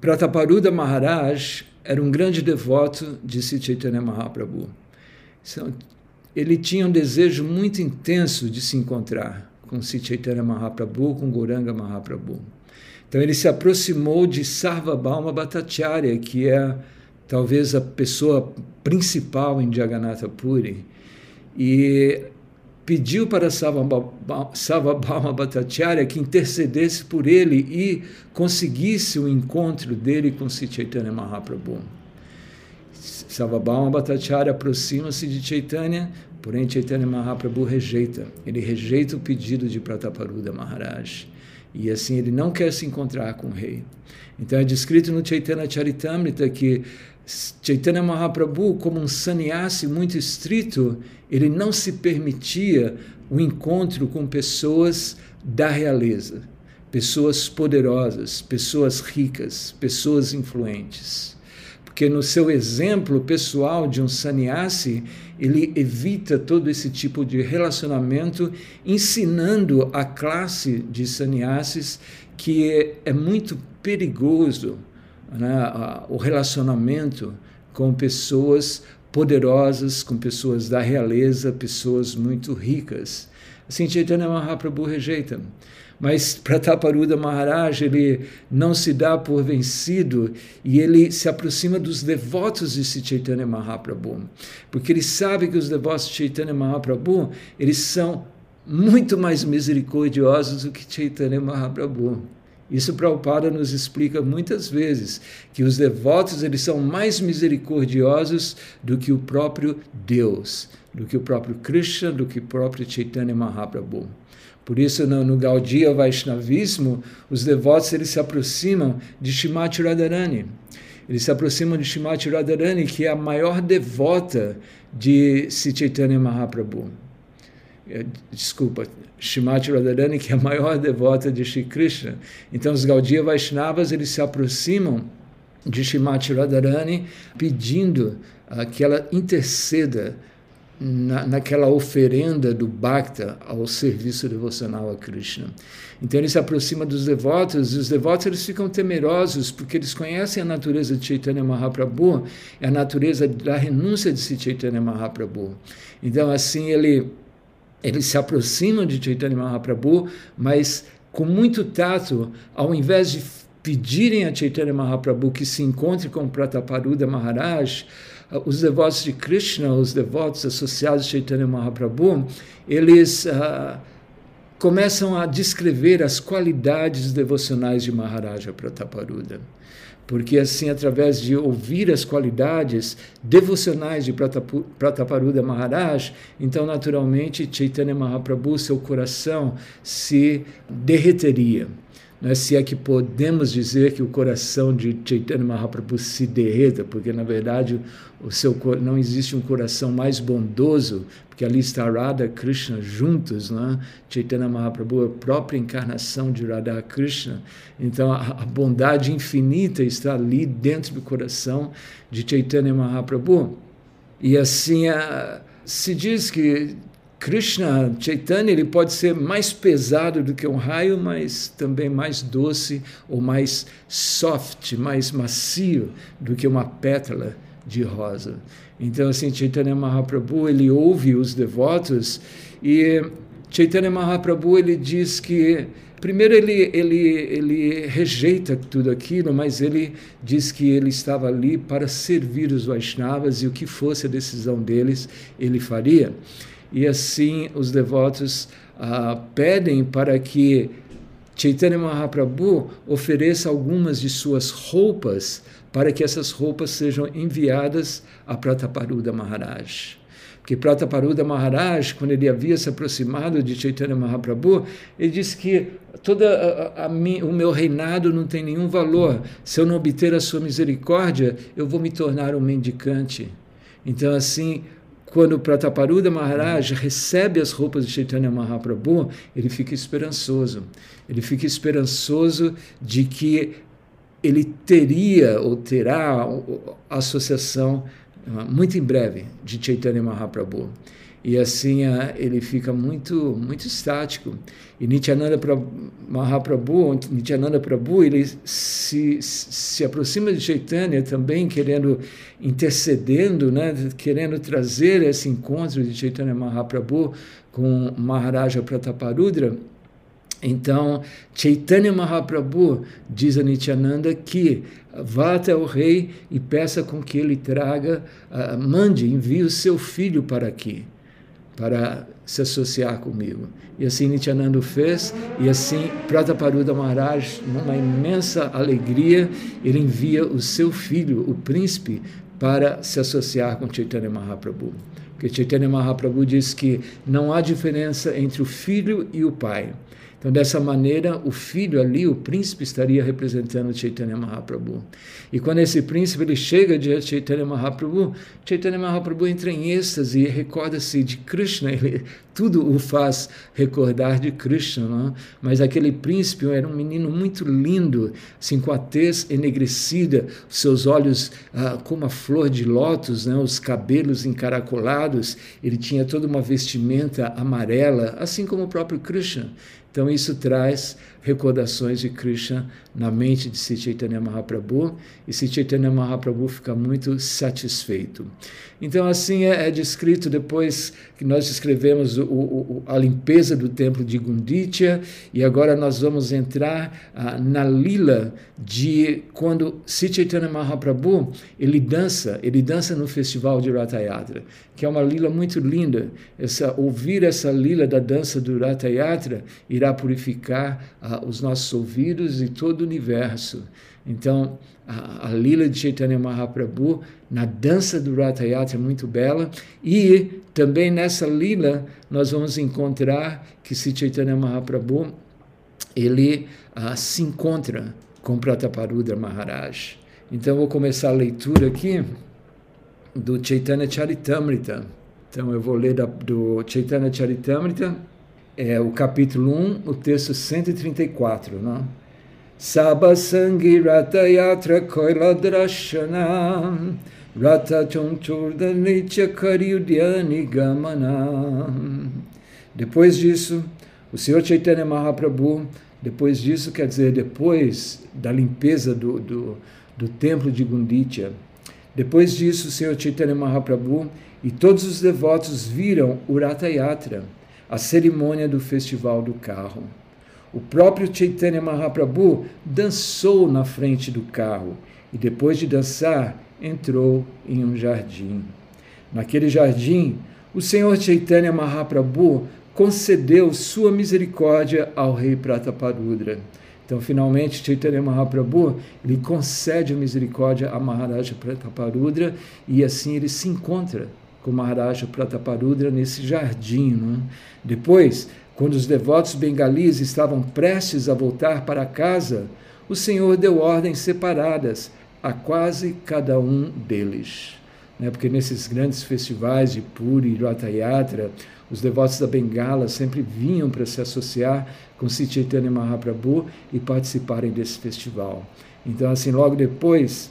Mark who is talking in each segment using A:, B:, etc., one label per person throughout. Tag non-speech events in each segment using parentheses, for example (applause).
A: Prataparuda Maharaj era um grande devoto de Sri Chaitanya Mahaprabhu. Ele tinha um desejo muito intenso de se encontrar com Sri Chaitanya Mahaprabhu, com Goranga Mahaprabhu. Então ele se aproximou de Sarvabhauma Bhattacharya, que é talvez a pessoa principal em Jagannatha Puri, e pediu para Sarvabhauma Bhattacharya que intercedesse por ele e conseguisse o encontro dele com Sri Chaitanya Mahaprabhu. Sarvabhauma Bhattacharya aproxima-se de Chaitanya, porém Chaitanya Mahaprabhu rejeita. Ele rejeita o pedido de Prataparuda Maharaj. E assim ele não quer se encontrar com o rei. Então é descrito no Chaitanya Charitamrita que Chaitanya Mahaprabhu, como um sannyasi muito estrito, ele não se permitia o encontro com pessoas da realeza, pessoas poderosas, pessoas ricas, pessoas influentes. Porque no seu exemplo pessoal de um sannyasi, ele evita todo esse tipo de relacionamento, ensinando a classe de sannyasis que é, é muito perigoso né, o relacionamento com pessoas poderosas, com pessoas da realeza, pessoas muito ricas. Assim, Chaitanya Mahaprabhu rejeita. Mas Prataparuda Maharaj, ele não se dá por vencido e ele se aproxima dos devotos de Chaitanya Mahaprabhu. Porque ele sabe que os devotos de Chaitanya Mahaprabhu, eles são muito mais misericordiosos do que Chaitanya Mahaprabhu. Isso Prabhupada nos explica muitas vezes, que os devotos eles são mais misericordiosos do que o próprio Deus, do que o próprio Krishna, do que o próprio Chaitanya Mahaprabhu. Por isso, no, no Gaudiya Vaishnavismo, os devotos eles se aproximam de Shimati Radharani. Eles se aproximam de Shimati Radharani, que é a maior devota de Chaitanya Mahaprabhu. É, desculpa, Shimati Radharani, que é a maior devota de Shri Krishna. Então, os Gaudiya Vaishnavas, eles se aproximam de Shimati Radharani pedindo que ela interceda na, naquela oferenda do Bhakta ao serviço devocional a Krishna. Então ele se aproxima dos devotos, e os devotos eles ficam temerosos porque eles conhecem a natureza de Chaitanya Mahaprabhu, é a natureza da renúncia de Chaitanya Mahaprabhu. Então assim ele eles se aproximam de Chaitanya Mahaprabhu, mas com muito tato, ao invés de pedirem a Chaitanya Mahaprabhu que se encontre com Prataparuda Maharaj, os devotos de Krishna, os devotos associados a Chaitanya Mahaprabhu, eles uh, começam a descrever as qualidades devocionais de Maharaja Prataparuda porque assim, através de ouvir as qualidades devocionais de Prataparuda Maharaj, então naturalmente Chaitanya Mahaprabhu, seu coração se derreteria né, se é que podemos dizer que o coração de Chaitanya Mahaprabhu se derreta, porque na verdade o seu não existe um coração mais bondoso, porque ali está Radha Krishna juntos, né? Chaitanya Mahaprabhu é a própria encarnação de Radha Krishna, então a, a bondade infinita está ali dentro do coração de Chaitanya Mahaprabhu. E assim a, se diz que Krishna Chaitanya ele pode ser mais pesado do que um raio, mas também mais doce ou mais soft, mais macio do que uma pétala de rosa. Então assim Chaitanya Mahaprabhu ele ouve os devotos e Chaitanya Mahaprabhu ele diz que primeiro ele ele ele rejeita tudo aquilo, mas ele diz que ele estava ali para servir os Vaishnavas e o que fosse a decisão deles ele faria e assim os devotos ah, pedem para que Chaitanya Mahaprabhu ofereça algumas de suas roupas para que essas roupas sejam enviadas a Prataparuda Maharaj. Porque Prataparuda Maharaj, quando ele havia se aproximado de Chaitanya Mahaprabhu, ele disse que toda a, a, a, o meu reinado não tem nenhum valor. Se eu não obter a sua misericórdia, eu vou me tornar um mendicante. Então, assim, quando Prataparuda Maharaj recebe as roupas de Chaitanya Mahaprabhu, ele fica esperançoso. Ele fica esperançoso de que ele teria ou terá a associação muito em breve de Chaitanya Mahaprabhu. E assim ele fica muito muito estático. E Nityananda Mahaprabhu, Nityananda Prabhu, ele se, se aproxima de Chaitanya também querendo, intercedendo, né, querendo trazer esse encontro de Chaitanya Mahaprabhu com Maharaja Prataparudra. Então, Chaitanya Mahaprabhu diz a Nityananda que vá até o rei e peça com que ele traga, uh, mande, envie o seu filho para aqui para se associar comigo. E assim Nityananda fez, e assim Prataparuda Maharaj, numa imensa alegria, ele envia o seu filho, o príncipe, para se associar com Chaitanya Mahaprabhu. Porque Chaitanya Mahaprabhu diz que não há diferença entre o filho e o pai. Então, dessa maneira, o filho ali, o príncipe, estaria representando Chaitanya Mahaprabhu. E quando esse príncipe ele chega diante de Chaitanya Mahaprabhu, Chaitanya Mahaprabhu entra em êxtase e recorda-se de Krishna, (laughs) ele, tudo o faz recordar de Krishna. Não? Mas aquele príncipe era um menino muito lindo, assim, com a tez enegrecida, seus olhos ah, como a flor de lótus, né? os cabelos encaracolados, ele tinha toda uma vestimenta amarela, assim como o próprio Krishna. Então isso traz recordações de Krishna na mente de Sri Chaitanya Mahaprabhu e Sri Chaitanya Mahaprabhu fica muito satisfeito. Então assim é, é descrito depois que nós escrevemos o, o, a limpeza do templo de Gunditya e agora nós vamos entrar ah, na lila de quando Sri Chaitanya Mahaprabhu ele dança, ele dança no festival de Ratha Yatra, que é uma lila muito linda. Essa, ouvir essa lila da dança do Ratha Yatra irá purificar os nossos ouvidos e todo o universo. Então, a, a lila de Chaitanya Mahaprabhu na dança do Ratha Yatra é muito bela e também nessa lila nós vamos encontrar que se Chaitanya Mahaprabhu ele se encontra com Prataparudra Maharaj. Então vou começar a leitura aqui do Chaitanya Charitamrita. Então eu vou ler da, do Chaitanya Charitamrita, é o capítulo 1, o texto 134, não? Sabasangi Ratayatra Koiladrashana Rata Chonchurdanicha Karyudyani Gamana. Depois disso, o Senhor Chaitanya Mahaprabhu, depois disso quer dizer depois da limpeza do, do, do templo de Gunditya, depois disso o Senhor Chaitanya Mahaprabhu e todos os devotos viram o Rata Yatra, a cerimônia do festival do carro. O próprio Chaitanya Mahaprabhu dançou na frente do carro e depois de dançar entrou em um jardim. Naquele jardim, o Senhor Chaitanya Mahaprabhu concedeu sua misericórdia ao rei Prataparudra. Então, finalmente, Chaitanya Mahaprabhu ele concede a misericórdia a Maharaja Prataparudra e assim ele se encontra com Maharaja Prataparudra nesse jardim. Não? É? Depois, quando os devotos bengalis estavam prestes a voltar para casa, o Senhor deu ordens separadas a quase cada um deles. Né? Porque nesses grandes festivais de Puri e Ratha Yatra, os devotos da Bengala sempre vinham para se associar com Chaitanya Mahaprabhu e participarem desse festival. Então, assim, logo depois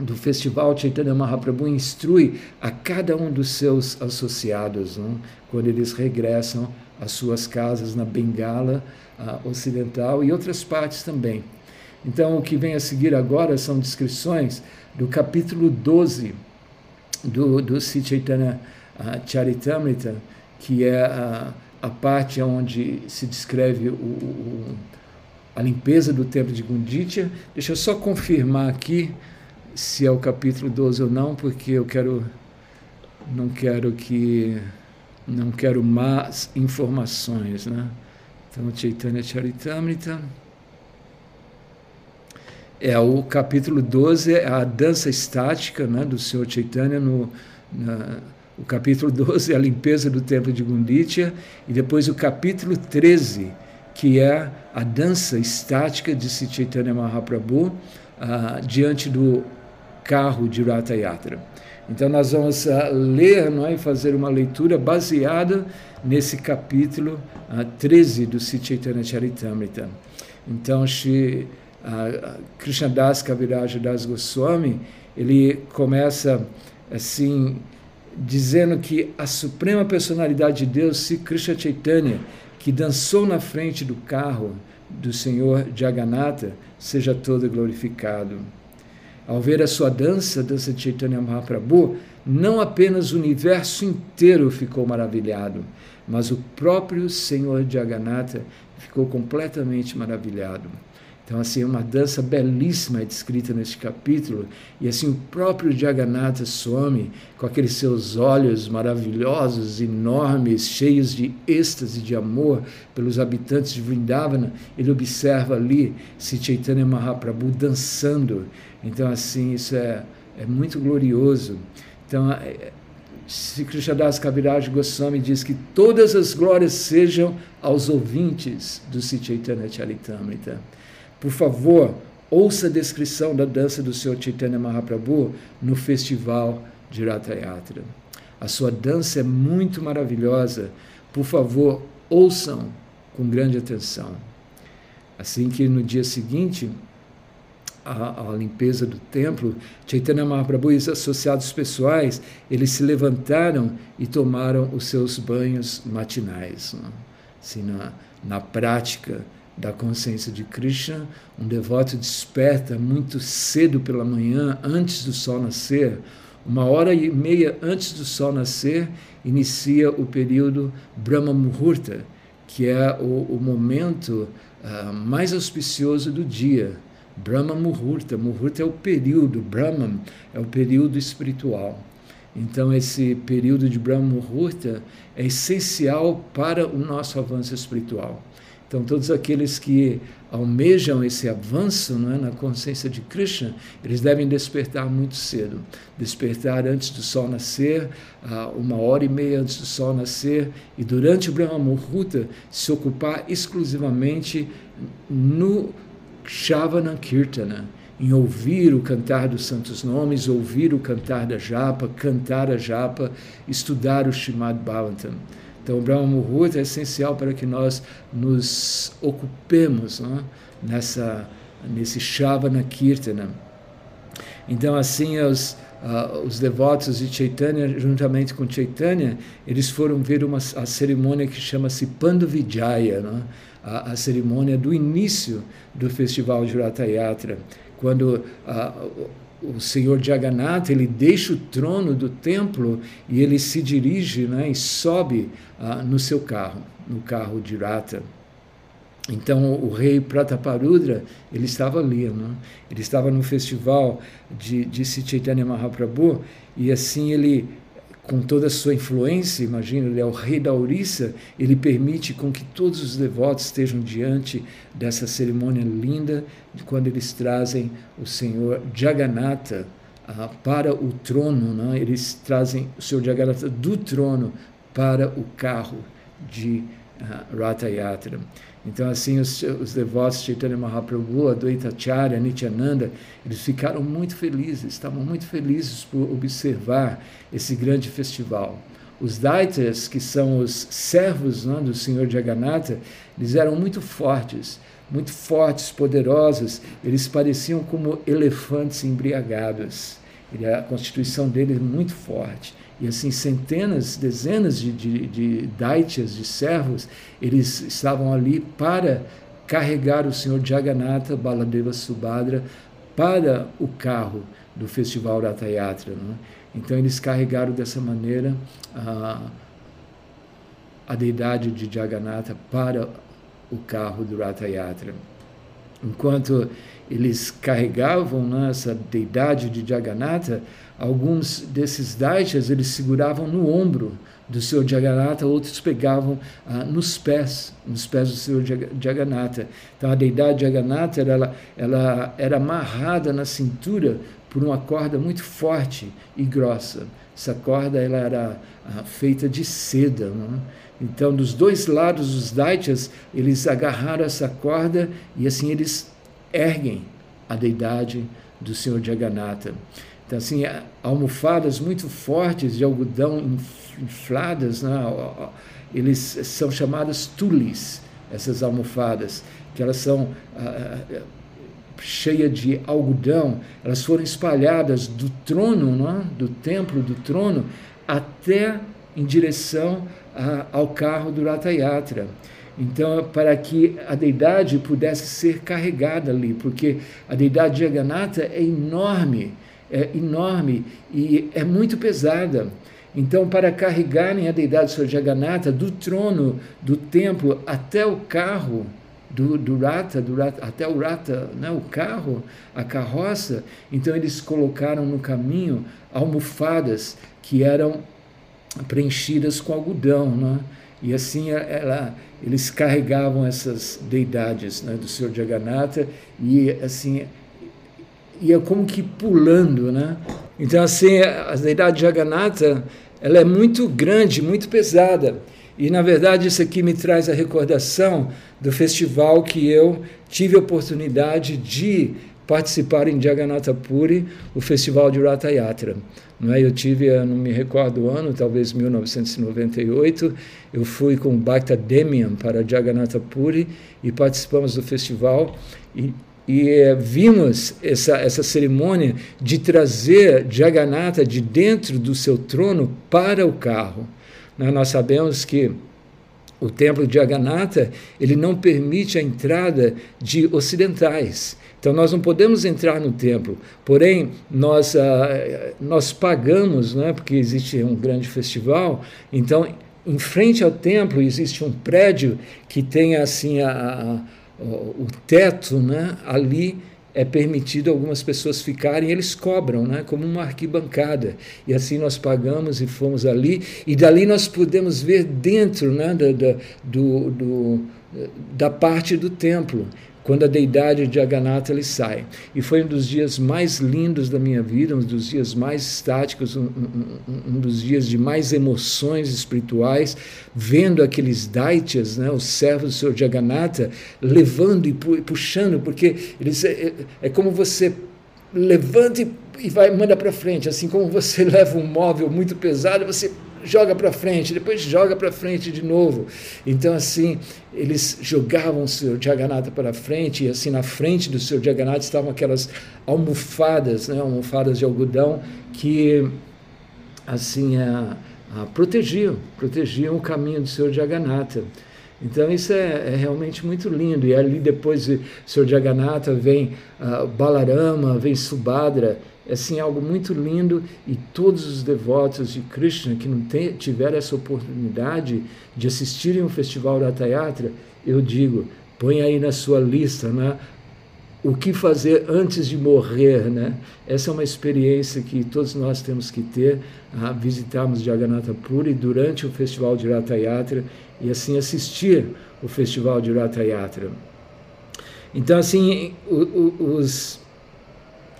A: do festival, Chaitanya Mahaprabhu instrui a cada um dos seus associados, não? quando eles regressam às suas casas na Bengala Ocidental e outras partes também. Então, o que vem a seguir agora são descrições do capítulo 12 do, do Sri Chaitanya uh, Charitamrita, que é a, a parte onde se descreve o, o, a limpeza do templo de Gunditya. Deixa eu só confirmar aqui se é o capítulo 12 ou não, porque eu quero não quero que não quero más informações, né? Então, Chaitanya Charitamrita é o capítulo 12 é a dança estática, né, do Senhor Chaitanya no na, o capítulo 12 é a limpeza do templo de Gunditya e depois o capítulo 13 que é a dança estática de Chaitanya Mahaprabhu uh, diante do carro de Ratha Yatra. Então nós vamos uh, ler não é, e fazer uma leitura baseada nesse capítulo uh, ah, 13 do Chaitanya Charitamrita. Então, Shri uh, Krishnadas Kaviraja Das Goswami, ele começa assim, dizendo que a suprema personalidade de Deus, Sri Krishna Chaitanya, que dançou na frente do carro do Senhor Jagannatha, seja todo glorificado. Ao ver a sua dança, a dança de Chaitanya Mahaprabhu, não apenas o universo inteiro ficou maravilhado, mas o próprio Senhor Jagannatha ficou completamente maravilhado. Então, assim, uma dança belíssima é descrita neste capítulo, e assim o próprio Jagannatha Swami, com aqueles seus olhos maravilhosos, enormes, cheios de êxtase, de amor pelos habitantes de Vrindavana, ele observa ali se Chaitanya Mahaprabhu dançando. Então, assim, isso é, é muito glorioso. Então, é, Sri Krishnadas Kaviraj Goswami diz que todas as glórias sejam aos ouvintes do Sri Chaitanya Charitamrita. Por favor, ouça a descrição da dança do Sr. Chaitanya Mahaprabhu no festival de Ratha Yatra. A sua dança é muito maravilhosa. Por favor, ouçam com grande atenção. Assim que no dia seguinte, a, a, limpeza do templo, Chaitanya Mahaprabhu e os associados pessoais, eles se levantaram e tomaram os seus banhos matinais. Né? Assim, na, na prática, da consciência de Krishna, um devoto desperta muito cedo pela manhã, antes do sol nascer, uma hora e meia antes do sol nascer, inicia o período Brahma Muhurta, que é o, o momento uh, mais auspicioso do dia. Brahma Muhurta, Muhurta é o período, Brahman é o período espiritual. Então, esse período de Brahma Muhurta é essencial para o nosso avanço espiritual. Então, todos aqueles que almejam esse avanço é, na consciência de Krishna, eles devem despertar muito cedo. Despertar antes do sol nascer, uma hora e meia antes do sol nascer, e durante o Brahma Muhurta se ocupar exclusivamente no Shavana Kirtana, em ouvir o cantar dos santos nomes, ouvir o cantar da japa, cantar a japa, estudar o Shimad Bhavatam. Então, o Brahma Muhurta é essencial para que nós nos ocupemos é? nessa, nesse Shavana Kirtana. Então, assim, os, uh, os devotos de Chaitanya, juntamente com Chaitanya, eles foram ver uma, a cerimônia que chama-se Pandavijaya, é? a, a, cerimônia do início do festival de Ratha Yatra, quando uh, o senhor Jagannatha, ele deixa o trono do templo e ele se dirige né, e sobe ah, no seu carro, no carro de Rata. Então o rei Prataparudra, ele estava ali, né? ele estava no festival de, de Chaitanya Mahaprabhu e assim ele com toda a sua influência, imagina, ele é o rei da Orissa, ele permite com que todos os devotos estejam diante dessa cerimônia linda, quando eles trazem o Senhor Jagannatha ah, para o trono, né? eles trazem o Senhor Jagannatha do trono para o carro de uh, Ratha Yatra. Então, assim, os, os devotos de Chaitanya Mahaprabhu, Advaita Acharya, Nityananda, eles ficaram muito felizes, estavam muito felizes por observar esse grande festival. Os Daitas, que são os servos né, do Senhor Jagannatha, eles eram muito fortes, muito fortes, poderosos, eles pareciam como elefantes embriagados. A constituição deles é muito forte e assim centenas, dezenas de, de, de daityas, de servos, eles estavam ali para carregar o Senhor Jagannatha Baladeva Subhadra para o carro do festival Ratha Yatra. Né? Então eles carregaram dessa maneira a, a deidade de Jagannatha para o carro do Ratha Yatra. Enquanto eles carregavam né, essa deidade de Jagannatha, alguns desses daityas eles seguravam no ombro do Senhor Jagannatha, outros pegavam ah, nos pés, nos pés do Senhor Jagannatha. Então a deidade Jagannatha ela, ela era amarrada na cintura por uma corda muito forte e grossa. Essa corda ela era ah, feita de seda. Não? É? Então, dos dois lados, os daityas, eles agarraram essa corda e assim eles erguem a deidade do Senhor Jagannatha. Então, assim, almofadas muito fortes de algodão infladas, né? eles são chamadas tulis, essas almofadas, que elas são ah, cheias de algodão, elas foram espalhadas do trono, né? do templo do trono, até em direção ao carro do Ratha Yatra. Então, para que a deidade pudesse ser carregada ali, porque a deidade de Jagannatha é enorme, é enorme e é muito pesada. Então, para carregarem a deidade Sr. Jagannatha do trono do templo até o carro do, do rata, do rata, até o rata, né, o carro, a carroça, então eles colocaram no caminho almofadas que eram preenchidas com algodão, né? E assim ela, eles carregavam essas deidades né, do Senhor Jagannatha e assim ia como que pulando, né? Então assim a deidade de Jagannatha ela é muito grande, muito pesada. E na verdade isso aqui me traz a recordação do festival que eu tive a oportunidade de participar em Jagannatha Puri, o festival de Ratha Yatra. Não é? Eu tive, eu não me recordo o ano, talvez 1998, eu fui com Bhakta Demian para Jagannatha Puri e participamos do festival e, e é, vimos essa, essa cerimônia de trazer Jagannatha de dentro do seu trono para o carro. Nós sabemos que o templo de Jagannatha ele não permite a entrada de ocidentais. Então nós não podemos entrar no templo, porém nós, ah, nós pagamos, né, porque existe um grande festival, então em frente ao templo existe um prédio que tem assim a, a, o teto né, ali é permitido algumas pessoas ficarem, eles cobram, né, como uma arquibancada. E assim nós pagamos e fomos ali, e dali nós pudemos ver dentro né, da, da, do, do, da parte do templo quando a deidade de Aganatha ele sai. E foi um dos dias mais lindos da minha vida, um dos dias mais estáticos, um, um, um dos dias de mais emoções espirituais, vendo aqueles daityas, né, os servos do Senhor Jagannatha, levando e puxando, porque eles, é, é, é como você levanta e vai manda para frente, assim como você (laughs) leva um móvel muito pesado, você joga para frente, depois joga para frente de novo. Então, assim, eles jogavam o Senhor Jagannatha para frente, e assim, na frente do Senhor Jagannatha estavam aquelas almofadas, né, almofadas de algodão, que, assim, a, a, protegiam, protegiam o caminho do Senhor Jagannatha. Então isso é, é, realmente muito lindo. E ali depois o Senhor Jagannatha vem uh, Balarama, vem Subhadra, é assim algo muito lindo e todos os devotos de Krishna que não tem, tiveram essa oportunidade de assistirem o festival da Tayatra, eu digo, põe aí na sua lista, né? O que fazer antes de morrer, né? Essa é uma experiência que todos nós temos que ter, a visitarmos Jagannatha Puri durante o festival de Ratha Yatra e assim assistir o festival de Ratha Yatra. Então, assim, os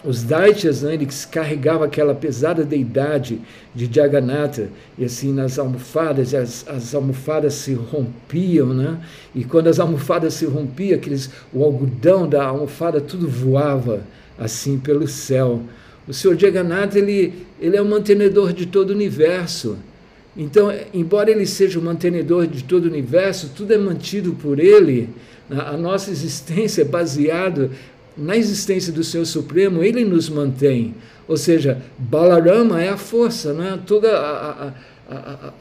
A: os Daityas, né, eles carregavam aquela pesada deidade de Jagannatha, e assim nas almofadas, as, as almofadas se rompiam, né? e quando as almofadas se rompiam, aqueles, o algodão da almofada tudo voava assim pelo céu. O Senhor Jagannatha, ele, ele é o mantenedor de todo o universo. Então, embora ele seja o mantenedor de todo o universo, tudo é mantido por ele. A nossa existência é baseada na existência do Senhor Supremo, ele nos mantém. Ou seja, Balarama é a força, não é? toda, a, a, a,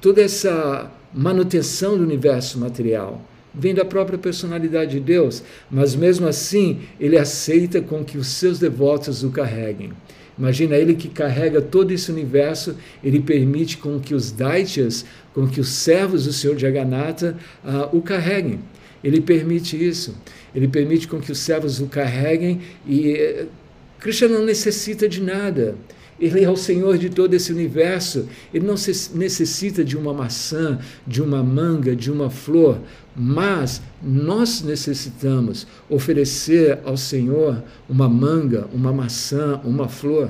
A: toda essa manutenção do universo material vem da própria personalidade de Deus, mas mesmo assim ele aceita com que os seus devotos o carreguem. Imagina ele que carrega todo esse universo, ele permite com que os Daityas, com que os servos do Senhor Jagannatha uh, o carreguem. Ele permite isso. Ele permite com que os servos o carreguem e eh, Krishna não necessita de nada. Ele é o Senhor de todo esse universo. Ele não necessita de uma maçã, de uma manga, de uma flor, mas nós necessitamos oferecer ao Senhor uma manga, uma maçã, uma flor.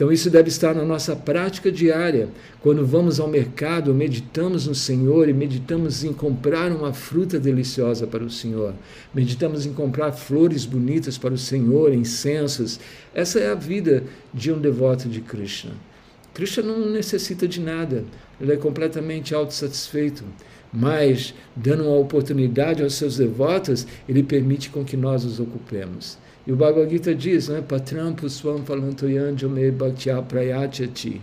A: Então, isso deve estar na nossa prática diária. Quando vamos ao mercado, meditamos no Senhor e meditamos em comprar uma fruta deliciosa para o Senhor. Meditamos em comprar flores bonitas para o Senhor, incensos. Essa é a vida de um devoto de Krishna. Krishna não necessita de nada, ele é completamente autossatisfeito. Mas, dando uma oportunidade aos seus devotos, ele permite com que nós os ocupemos. E o Bhagavad Gita diz, né, Patram Pusvam Falantoyanjame Bhaktya Prayachati.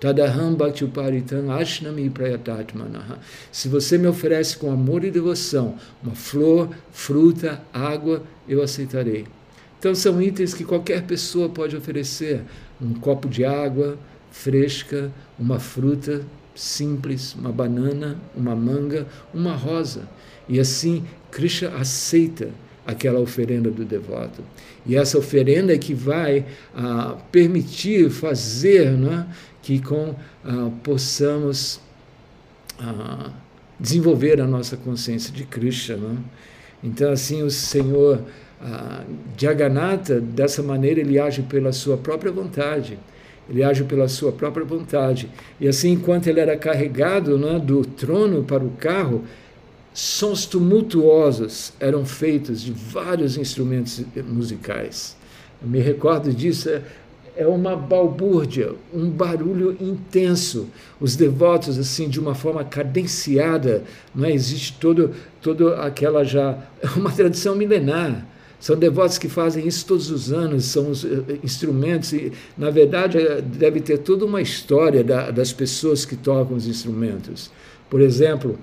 A: Tadaham Bhaktiparitam Ashnami Prayatatmanaha. Se você me oferece com amor e devoção uma flor, fruta, água, eu aceitarei. Então são itens que qualquer pessoa pode oferecer. Um copo de água fresca, uma fruta simples, uma banana, uma manga, uma rosa. E assim Krishna aceita aquela oferenda do devoto. E essa oferenda é que vai ah, permitir fazer né, que com ah, possamos ah, desenvolver a nossa consciência de Krishna. Né? Então, assim, o Senhor ah, Jagannatha, dessa maneira, ele age pela sua própria vontade. Ele age pela sua própria vontade. E assim, enquanto ele era carregado né, do trono para o carro, sons tumultuosos eram feitos de vários instrumentos musicais. Eu me recordo disso, é, é uma balbúrdia, um barulho intenso. Os devotos, assim, de uma forma cadenciada, não é? existe todo, todo aquela já. (laughs) É uma tradição milenar. São devotos que fazem isso todos os anos, são os eh, instrumentos, e na verdade eh, deve ter toda uma história da, das pessoas que tocam os instrumentos. Por exemplo,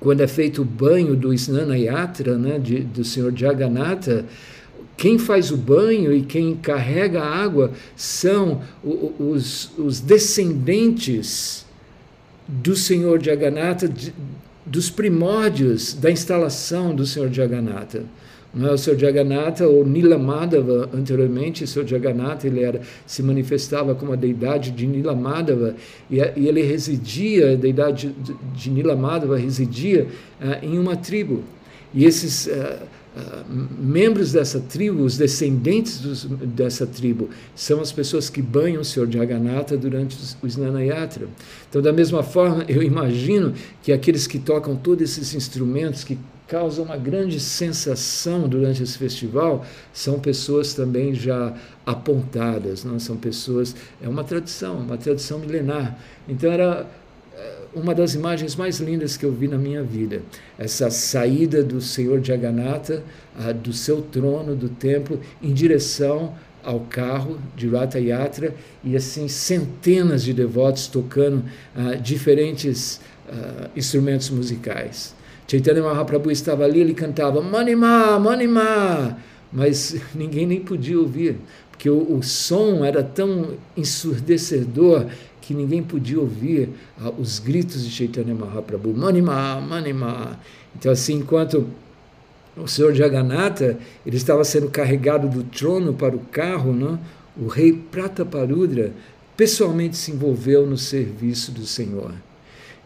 A: quando é feito o banho do Snana Yatra, né, de, do Senhor Jagannatha, quem faz o banho e quem carrega a água são os, os descendentes do Senhor Jagannatha, dos primórdios da instalação do Senhor Jagannatha. É o Sr. Jagannatha, ou Nilamadava, anteriormente, o Sr. Jagannatha, ele era, se manifestava como a deidade de Nilamadava, e, e ele residia, a deidade de, de Nilamadava residia uh, em uma tribo. E esses uh, uh, membros dessa tribo, os descendentes dos, dessa tribo, são as pessoas que banham o Sr. Jagannatha durante o Snanayatra. Então, da mesma forma, eu imagino que aqueles que tocam todos esses instrumentos, que causa uma grande sensação durante esse festival são pessoas também já apontadas, não são pessoas é uma tradição, uma tradição milenar. Então era eh, uma das imagens mais lindas que eu vi na minha vida, essa saída do Senhor Jagannatha do seu trono do templo em direção ao carro de Rata Yatra e assim centenas de devotos tocando ah, diferentes ah, instrumentos musicais. Chaitanya Mahaprabhu estava ali, ele cantava Manima, Manima, mas (laughs) ninguém nem podia ouvir, porque o, o som era tão ensurdecedor que ninguém podia ouvir ah, os gritos de Chaitanya Mahaprabhu, Manima, Manima. Então, assim, enquanto o senhor Jagannatha ele estava sendo carregado do trono para o carro, né? o rei Prataparudra pessoalmente se envolveu no serviço do Senhor.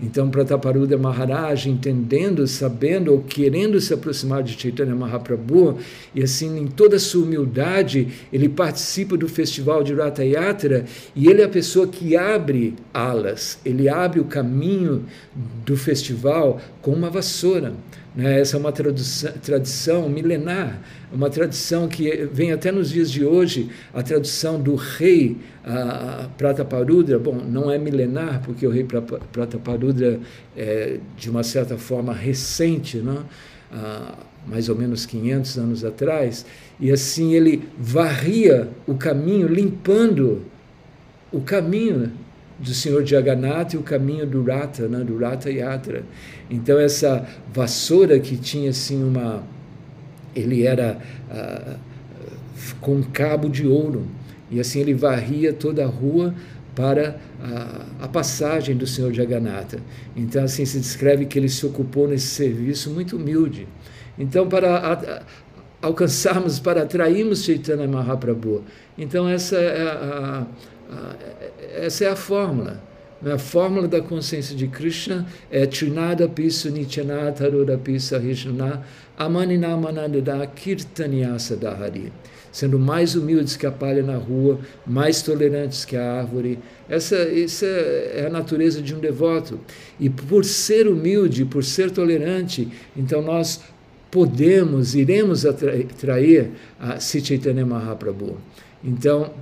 A: Então, Prataparuda Maharaj, entendendo, sabendo ou querendo se aproximar de Chaitanya Mahaprabhu, e assim, em toda a sua humildade, ele participa do festival de Ratha Yatra e ele é a pessoa que abre alas, ele abre o caminho do festival com uma vassoura. Né? Essa é uma tradição, tradição milenar, uma tradição que vem até nos dias de hoje, a tradução do rei uh, Prataparudra, bom, não é milenar, porque o rei Prataparudra é, de uma certa forma, recente, né? Mais ou menos 500 anos atrás, e assim ele varria o caminho, limpando o caminho do Senhor Jagannatha e o caminho do Rata, né, do Rata Yatra. Então essa vassoura que tinha assim uma, ele era ah, com um cabo de ouro e assim ele varria toda a rua para a, a passagem do Senhor Jagannatha. Então assim se descreve que ele se ocupou nesse serviço muito humilde. Então para a, a, alcançarmos, para atrairmos Chaitanya Mahaprabhu. Então essa é a, essa é a fórmula. A fórmula da consciência de Krishna é Trinada Pisu Nichanata Ruda Pisa Rishna Amanina Dahari. Sendo mais humildes que a palha na rua, mais tolerantes que a árvore. Essa, essa é a natureza de um devoto. E por ser humilde, por ser tolerante, então nós podemos, iremos atrair a Sri Mahaprabhu. Então,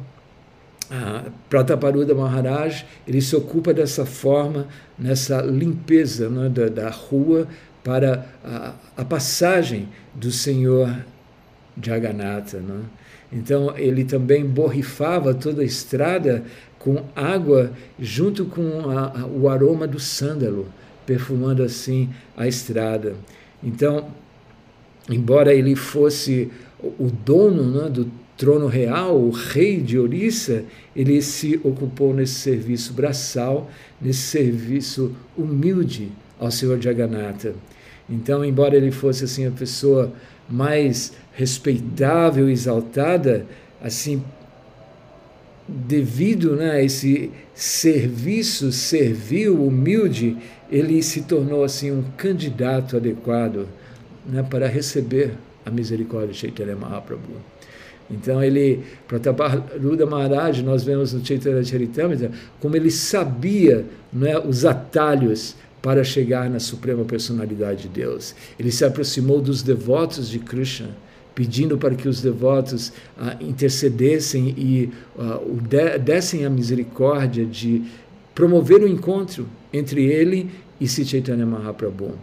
A: Prataparuda Maharaj ele se ocupa dessa forma, nessa limpeza né, da, da, rua para a, a, passagem do Senhor Jagannatha. Né? Então ele também borrifava toda a estrada com água junto com a, a, o aroma do sândalo, perfumando assim a estrada. Então, embora ele fosse o dono né, do trono real, o rei de Orissa, ele se ocupou nesse serviço braçal, nesse serviço humilde ao Senhor Jagannatha. Então, embora ele fosse assim a pessoa mais respeitável, exaltada, assim devido né, a esse serviço servil, humilde, ele se tornou assim um candidato adequado né, para receber a misericórdia de Chaitanya Mahaprabhu. Então ele, Prataparuda Maharaj, nós vemos no Chaitanya Charitamrita, como ele sabia né, os atalhos para chegar na suprema personalidade de Deus. Ele se aproximou dos devotos de Krishna, pedindo para que os devotos ah, intercedessem e ah, dessem a misericórdia de promover o um encontro entre ele e Sri Chaitanya Mahaprabhu.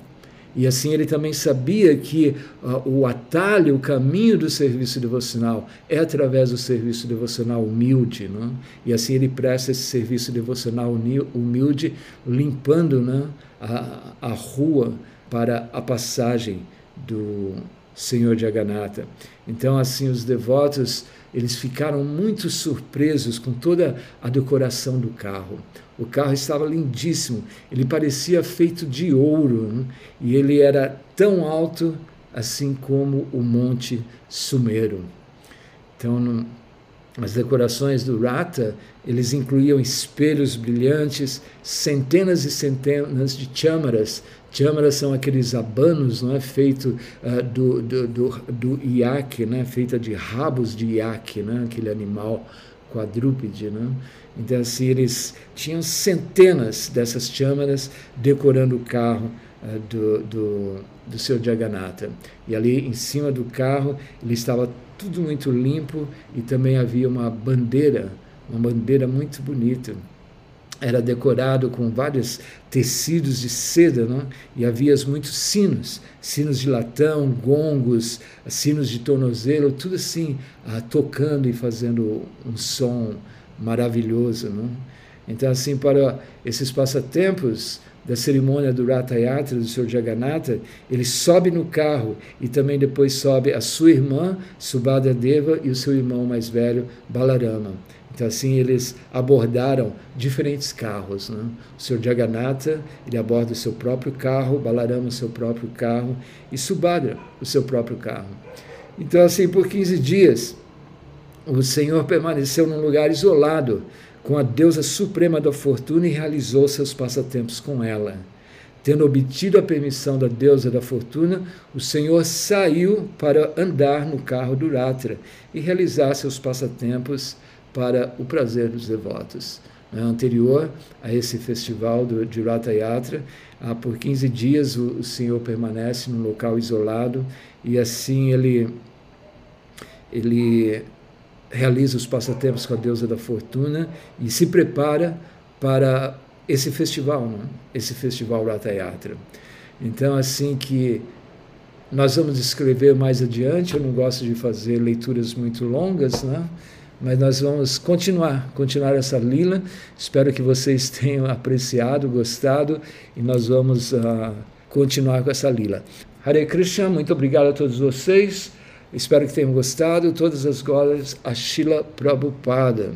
A: E assim ele também sabia que uh, o atalho, o caminho do serviço devocional é através do serviço devocional humilde. Não? E assim ele presta esse serviço devocional humilde, limpando né, a, a rua para a passagem do Senhor Jagannatha. Então, assim, os devotos eles ficaram muito surpresos com toda a decoração do carro. O carro estava lindíssimo, ele parecia feito de ouro né? e ele era tão alto assim como o Monte Sumeiro. Então, no, as decorações do Rata, eles incluíam espelhos brilhantes, centenas e centenas de chamaras. Chamaras são aqueles abanos, não é, feito uh, do, do, do, do iaque, né, feita de rabos de iaque, né, aquele animal quadrúpede, né? Então, assim, eles tinham centenas dessas chamaras decorando o carro uh, do, do, do seu Jagannatha. E ali em cima do carro, ele estava tudo muito limpo e também havia uma bandeira, uma bandeira muito bonita. Era decorado com vários tecidos de seda, não? e havia muitos sinos, sinos de latão, gongos, sinos de tornozelo, tudo assim, ah, tocando e fazendo um som maravilhoso. Não? Então, assim, para esses passatempos da cerimônia do Ratha Yatra, do Sr. Jagannatha, ele sobe no carro e também depois sobe a sua irmã, Subhadra Deva, e o seu irmão mais velho, Balarama. Então, assim, eles abordaram diferentes carros. Né? O Sr. Jagannatha, ele aborda o seu próprio carro, Balarama, o seu próprio carro, e Subhadra, o seu próprio carro. Então, assim, por 15 dias, o Senhor permaneceu num lugar isolado com a deusa suprema da fortuna e realizou seus passatempos com ela. Tendo obtido a permissão da deusa da fortuna, o Senhor saiu para andar no carro do Ratra e realizar seus passatempos para o prazer dos devotos. Anterior a esse festival do, de Rata Yatra, por 15 dias o, o Senhor permanece num local isolado e assim ele, ele realiza os passatempos com a deusa da fortuna e se prepara para esse festival, não? É? esse festival Ratha Yatra. Então, assim que nós vamos escrever mais adiante, eu não gosto de fazer leituras muito longas, né? Mas nós vamos continuar, continuar essa lila. Espero que vocês (laughs) tenham apreciado, gostado, e nós vamos uh, continuar com essa lila. Hare Krishna, muito obrigado a todos vocês. Espero que tenham gostado. Todas as glórias a Shila Prabhupada.